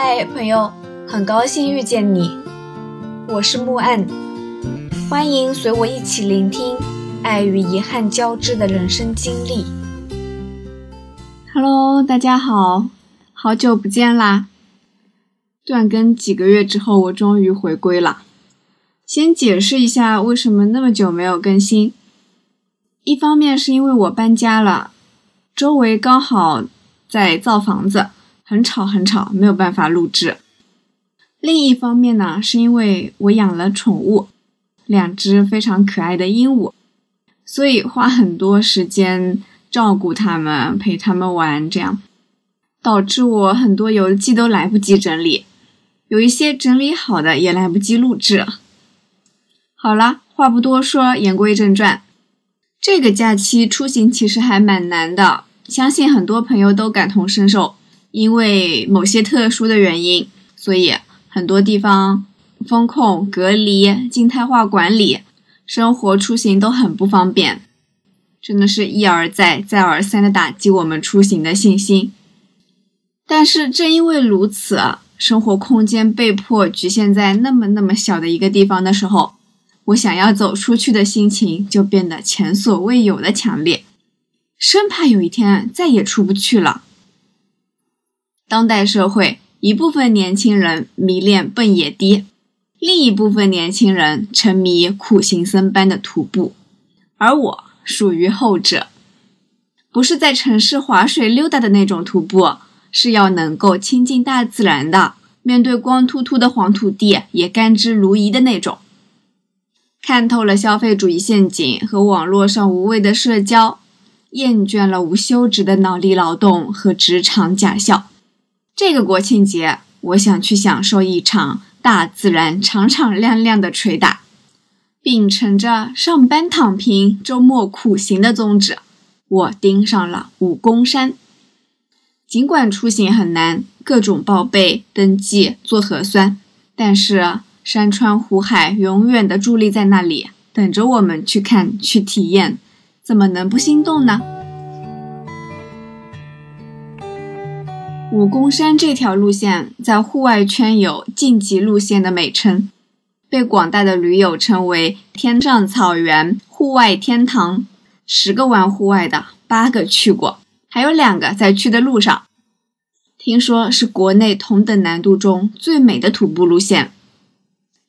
嗨，朋友，很高兴遇见你，我是木岸，欢迎随我一起聆听爱与遗憾交织的人生经历。Hello，大家好，好久不见啦！断更几个月之后，我终于回归了。先解释一下为什么那么久没有更新，一方面是因为我搬家了，周围刚好在造房子。很吵很吵，没有办法录制。另一方面呢，是因为我养了宠物，两只非常可爱的鹦鹉，所以花很多时间照顾它们，陪它们玩，这样导致我很多游记都来不及整理，有一些整理好的也来不及录制。好了，话不多说，言归正传，这个假期出行其实还蛮难的，相信很多朋友都感同身受。因为某些特殊的原因，所以很多地方风控、隔离、静态化管理，生活出行都很不方便，真的是一而再、再而三的打击我们出行的信心。但是正因为如此，生活空间被迫局限在那么那么小的一个地方的时候，我想要走出去的心情就变得前所未有的强烈，生怕有一天再也出不去了。当代社会，一部分年轻人迷恋蹦野迪，另一部分年轻人沉迷苦行僧般的徒步，而我属于后者。不是在城市划水溜达的那种徒步，是要能够亲近大自然的，面对光秃秃的黄土地也甘之如饴的那种。看透了消费主义陷阱和网络上无谓的社交，厌倦了无休止的脑力劳动和职场假笑。这个国庆节，我想去享受一场大自然敞敞亮亮的捶打，秉承着上班躺平、周末苦行的宗旨，我盯上了武功山。尽管出行很难，各种报备、登记、做核酸，但是山川湖海永远的伫立在那里，等着我们去看、去体验，怎么能不心动呢？武功山这条路线在户外圈有晋级路线的美称，被广大的驴友称为“天上草原户外天堂”。十个玩户外的，八个去过，还有两个在去的路上。听说是国内同等难度中最美的徒步路线。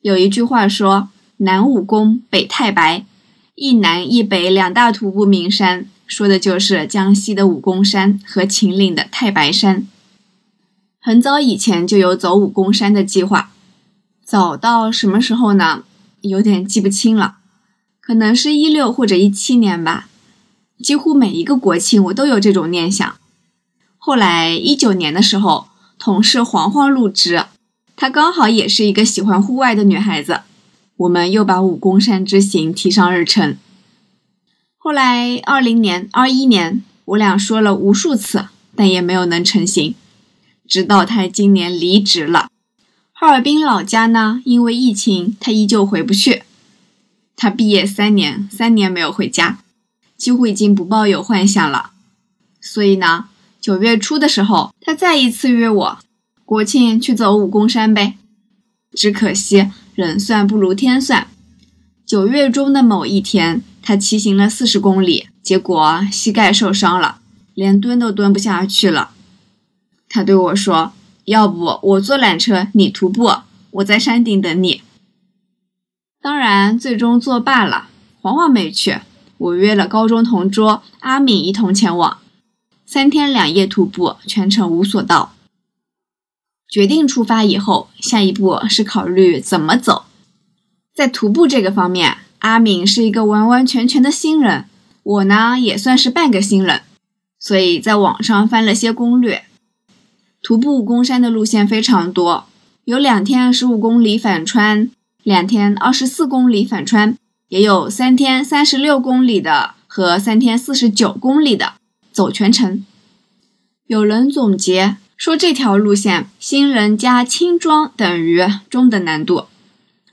有一句话说：“南武功，北太白，一南一北两大徒步名山”，说的就是江西的武功山和秦岭的太白山。很早以前就有走武功山的计划，早到什么时候呢？有点记不清了，可能是一六或者一七年吧。几乎每一个国庆我都有这种念想。后来一九年的时候，同事黄黄入职，她刚好也是一个喜欢户外的女孩子，我们又把武功山之行提上日程。后来二零年、二一年，我俩说了无数次，但也没有能成行。直到他今年离职了，哈尔滨老家呢，因为疫情，他依旧回不去。他毕业三年，三年没有回家，几乎已经不抱有幻想了。所以呢，九月初的时候，他再一次约我，国庆去走武功山呗。只可惜人算不如天算，九月中的某一天，他骑行了四十公里，结果膝盖受伤了，连蹲都蹲不下去了。他对我说：“要不我坐缆车，你徒步，我在山顶等你。”当然，最终作罢了。黄黄没去，我约了高中同桌阿敏一同前往。三天两夜徒步，全程无所到。决定出发以后，下一步是考虑怎么走。在徒步这个方面，阿敏是一个完完全全的新人，我呢也算是半个新人，所以在网上翻了些攻略。徒步武功山的路线非常多，有两天十五公里反穿，两天二十四公里反穿，也有三天三十六公里的和三天四十九公里的走全程。有人总结说，这条路线新人加轻装等于中等难度，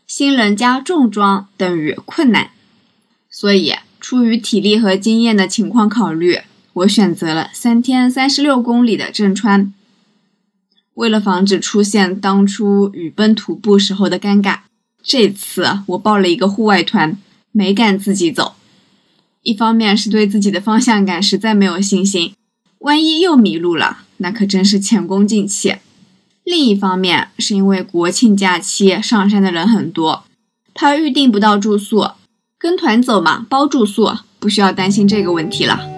新人加重装等于困难。所以，出于体力和经验的情况考虑，我选择了三天三十六公里的正穿。为了防止出现当初雨崩徒步时候的尴尬，这次我报了一个户外团，没敢自己走。一方面是对自己的方向感实在没有信心，万一又迷路了，那可真是前功尽弃；另一方面是因为国庆假期上山的人很多，怕预订不到住宿，跟团走嘛，包住宿，不需要担心这个问题了。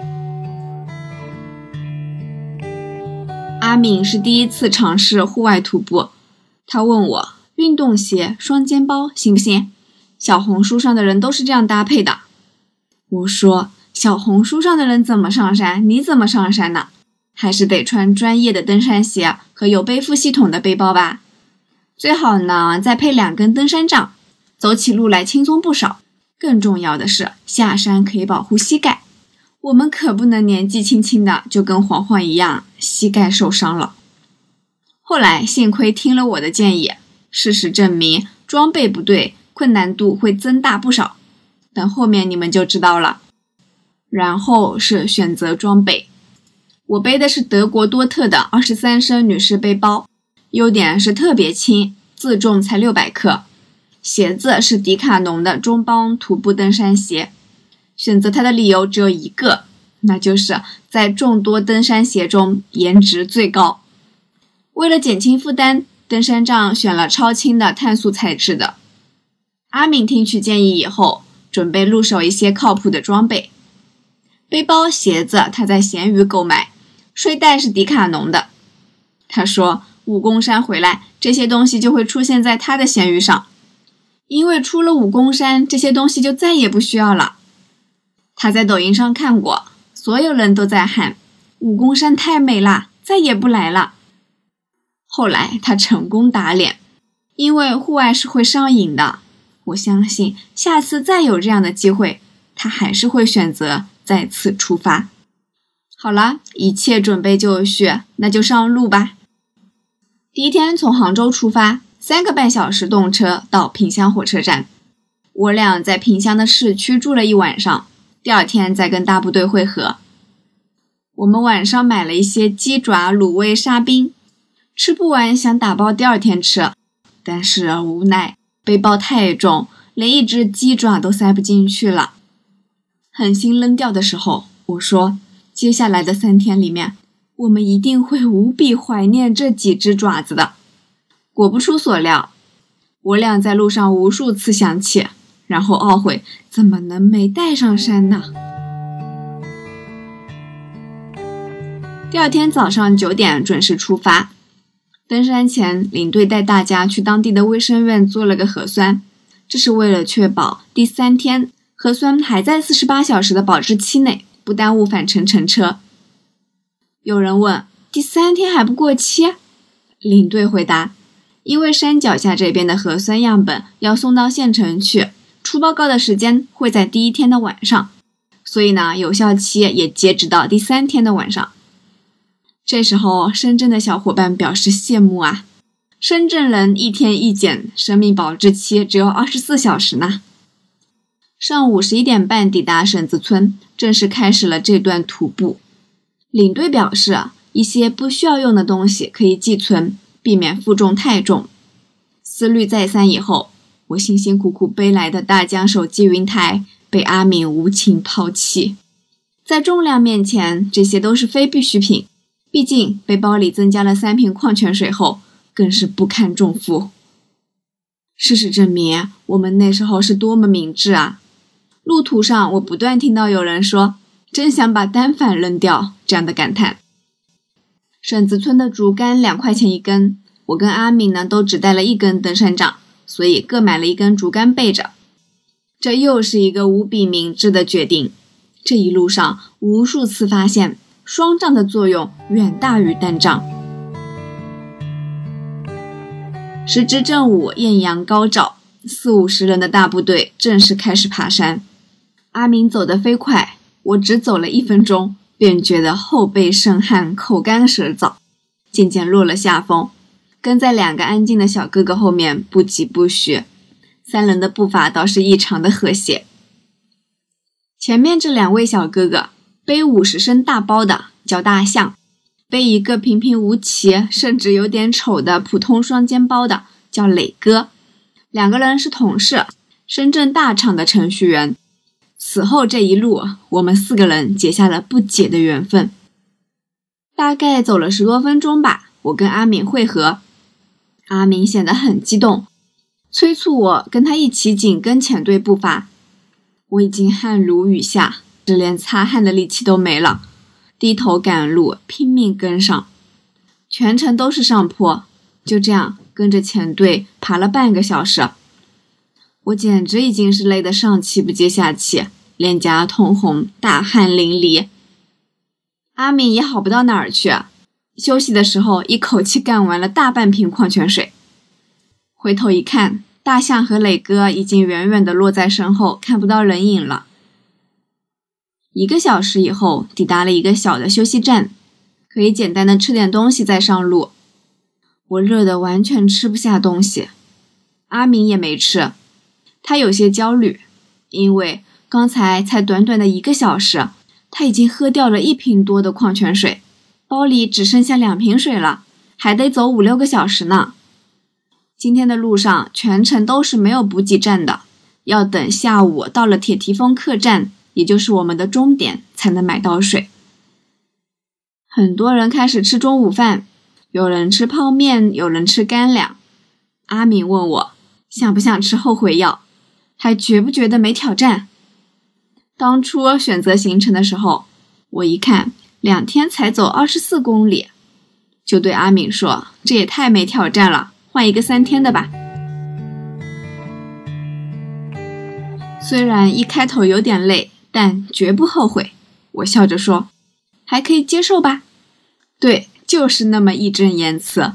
阿敏是第一次尝试户外徒步，他问我运动鞋、双肩包行不行？小红书上的人都是这样搭配的。我说小红书上的人怎么上山，你怎么上山呢？还是得穿专业的登山鞋和有背负系统的背包吧。最好呢再配两根登山杖，走起路来轻松不少。更重要的是下山可以保护膝盖。我们可不能年纪轻轻的就跟黄黄一样膝盖受伤了。后来幸亏听了我的建议，事实证明装备不对，困难度会增大不少。等后面你们就知道了。然后是选择装备，我背的是德国多特的二十三升女士背包，优点是特别轻，自重才六百克。鞋子是迪卡侬的中帮徒步登山鞋。选择它的理由只有一个，那就是在众多登山鞋中颜值最高。为了减轻负担，登山杖选了超轻的碳素材质的。阿敏听取建议以后，准备入手一些靠谱的装备。背包、鞋子他在闲鱼购买，睡袋是迪卡侬的。他说武功山回来，这些东西就会出现在他的闲鱼上，因为出了武功山，这些东西就再也不需要了。他在抖音上看过，所有人都在喊武功山太美了，再也不来了。后来他成功打脸，因为户外是会上瘾的。我相信下次再有这样的机会，他还是会选择再次出发。好了，一切准备就绪，那就上路吧。第一天从杭州出发，三个半小时动车到萍乡火车站，我俩在萍乡的市区住了一晚上。第二天再跟大部队会合。我们晚上买了一些鸡爪、卤味、沙冰，吃不完想打包第二天吃，但是无奈背包太重，连一只鸡爪都塞不进去了。狠心扔掉的时候，我说：接下来的三天里面，我们一定会无比怀念这几只爪子的。果不出所料，我俩在路上无数次想起。然后懊悔，怎么能没带上山呢？第二天早上九点准时出发。登山前，领队带大家去当地的卫生院做了个核酸，这是为了确保第三天核酸还在四十八小时的保质期内，不耽误返程乘车。有人问：第三天还不过期？领队回答：因为山脚下这边的核酸样本要送到县城去。出报告的时间会在第一天的晚上，所以呢，有效期也截止到第三天的晚上。这时候，深圳的小伙伴表示羡慕啊！深圳人一天一检，生命保质期只有二十四小时呢。上午十一点半抵达婶子村，正式开始了这段徒步。领队表示，一些不需要用的东西可以寄存，避免负重太重。思虑再三以后。我辛辛苦苦背来的大疆手机云台被阿敏无情抛弃，在重量面前，这些都是非必需品。毕竟背包里增加了三瓶矿泉水后，更是不堪重负。事实证明，我们那时候是多么明智啊！路途上，我不断听到有人说：“真想把单反扔掉。”这样的感叹。婶子村的竹竿两块钱一根，我跟阿敏呢都只带了一根登山杖。所以各买了一根竹竿备着，这又是一个无比明智的决定。这一路上无数次发现，双杖的作用远大于单杖。时值正午，艳阳高照，四五十人的大部队正式开始爬山。阿明走得飞快，我只走了一分钟，便觉得后背渗汗，口干舌燥，渐渐落了下风。跟在两个安静的小哥哥后面，不疾不徐，三人的步伐倒是异常的和谐。前面这两位小哥哥背五十升大包的叫大象，背一个平平无奇，甚至有点丑的普通双肩包的，叫磊哥。两个人是同事，深圳大厂的程序员。此后这一路，我们四个人结下了不解的缘分。大概走了十多分钟吧，我跟阿敏会合，阿敏显得很激动，催促我跟他一起紧跟前队步伐。我已经汗如雨下，就连擦汗的力气都没了。低头赶路，拼命跟上，全程都是上坡，就这样跟着前队爬了半个小时，我简直已经是累得上气不接下气，脸颊通红，大汗淋漓。阿敏也好不到哪儿去，休息的时候一口气干完了大半瓶矿泉水。回头一看，大象和磊哥已经远远地落在身后，看不到人影了。一个小时以后，抵达了一个小的休息站，可以简单的吃点东西再上路。我热得完全吃不下东西，阿明也没吃，他有些焦虑，因为刚才才短短的一个小时，他已经喝掉了一瓶多的矿泉水，包里只剩下两瓶水了，还得走五六个小时呢。今天的路上全程都是没有补给站的，要等下午到了铁蹄峰客栈。也就是我们的终点才能买到水。很多人开始吃中午饭，有人吃泡面，有人吃干粮。阿敏问我想不想吃后悔药，还觉不觉得没挑战？当初选择行程的时候，我一看两天才走二十四公里，就对阿敏说：“这也太没挑战了，换一个三天的吧。”虽然一开头有点累。但绝不后悔，我笑着说：“还可以接受吧？”对，就是那么义正言辞，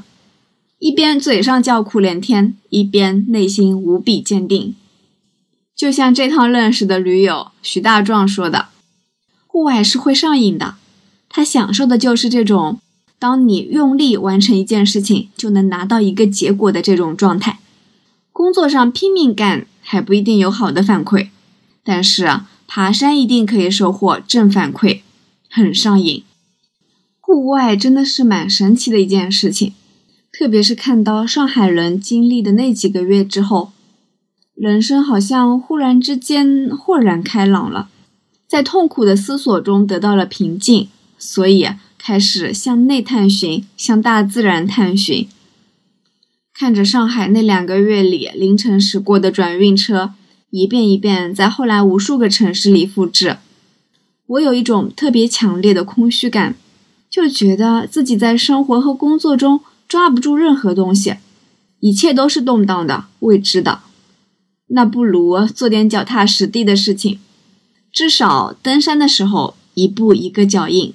一边嘴上叫苦连天，一边内心无比坚定。就像这趟认识的驴友徐大壮说的：“户外是会上瘾的，他享受的就是这种，当你用力完成一件事情，就能拿到一个结果的这种状态。工作上拼命干还不一定有好的反馈，但是啊。”爬山一定可以收获正反馈，很上瘾。户外真的是蛮神奇的一件事情，特别是看到上海人经历的那几个月之后，人生好像忽然之间豁然开朗了，在痛苦的思索中得到了平静，所以开始向内探寻，向大自然探寻。看着上海那两个月里凌晨驶过的转运车。一遍一遍在后来无数个城市里复制，我有一种特别强烈的空虚感，就觉得自己在生活和工作中抓不住任何东西，一切都是动荡的、未知的。那不如做点脚踏实地的事情，至少登山的时候一步一个脚印，